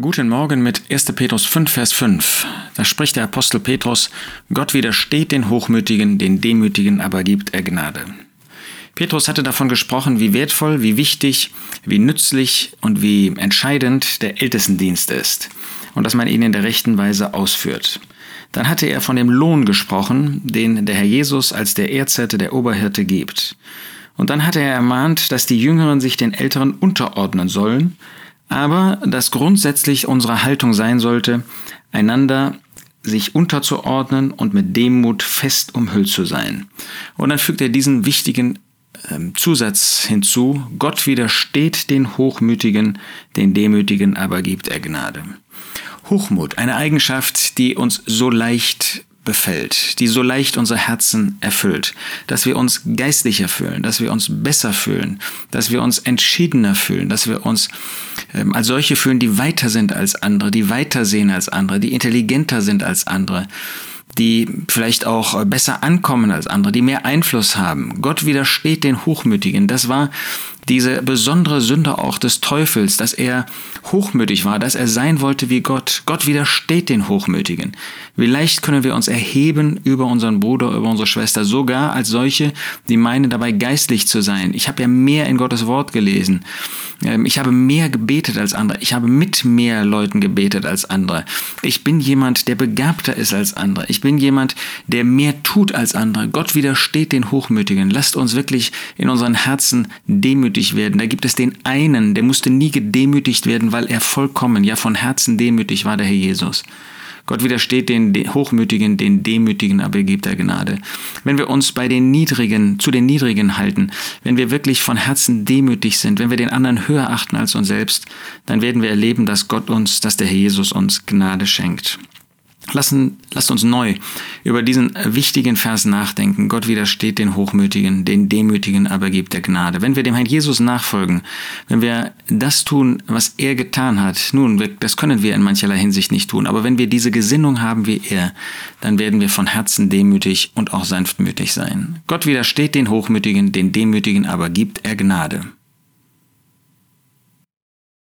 Guten Morgen mit 1. Petrus 5, Vers 5. Da spricht der Apostel Petrus, Gott widersteht den Hochmütigen, den Demütigen aber gibt er Gnade. Petrus hatte davon gesprochen, wie wertvoll, wie wichtig, wie nützlich und wie entscheidend der Ältestendienst ist und dass man ihn in der rechten Weise ausführt. Dann hatte er von dem Lohn gesprochen, den der Herr Jesus als der Erzhirte der Oberhirte gibt. Und dann hatte er ermahnt, dass die Jüngeren sich den Älteren unterordnen sollen, aber dass grundsätzlich unsere Haltung sein sollte, einander sich unterzuordnen und mit Demut fest umhüllt zu sein. Und dann fügt er diesen wichtigen ähm, Zusatz hinzu, Gott widersteht den Hochmütigen, den Demütigen aber gibt er Gnade. Hochmut, eine Eigenschaft, die uns so leicht befällt, die so leicht unsere Herzen erfüllt, dass wir uns geistlicher fühlen, dass wir uns besser fühlen, dass wir uns entschiedener fühlen, dass wir uns ähm, als solche fühlen, die weiter sind als andere, die weiter sehen als andere, die intelligenter sind als andere, die vielleicht auch besser ankommen als andere, die mehr Einfluss haben. Gott widersteht den Hochmütigen. Das war diese besondere Sünde auch des Teufels, dass er hochmütig war, dass er sein wollte wie Gott. Gott widersteht den Hochmütigen. Wie leicht können wir uns erheben über unseren Bruder, über unsere Schwester, sogar als solche, die meinen dabei geistlich zu sein. Ich habe ja mehr in Gottes Wort gelesen. Ähm, ich habe mehr gebetet als andere. Ich habe mit mehr Leuten gebetet als andere. Ich bin jemand, der begabter ist als andere. Ich bin jemand, der mehr tut als andere. Gott widersteht den Hochmütigen. Lasst uns wirklich in unseren Herzen demütig demütig werden. Da gibt es den einen, der musste nie gedemütigt werden, weil er vollkommen, ja von Herzen demütig war, der Herr Jesus. Gott widersteht den Hochmütigen, den Demütigen, aber gibt er Gnade. Wenn wir uns bei den Niedrigen, zu den Niedrigen halten, wenn wir wirklich von Herzen demütig sind, wenn wir den anderen höher achten als uns selbst, dann werden wir erleben, dass Gott uns, dass der Herr Jesus uns Gnade schenkt. Lassen, lasst uns neu über diesen wichtigen Vers nachdenken. Gott widersteht den Hochmütigen, den Demütigen aber gibt der Gnade. Wenn wir dem Herrn Jesus nachfolgen, wenn wir das tun, was er getan hat, nun, das können wir in mancherlei Hinsicht nicht tun, aber wenn wir diese Gesinnung haben wie er, dann werden wir von Herzen demütig und auch sanftmütig sein. Gott widersteht den Hochmütigen, den Demütigen aber gibt er Gnade.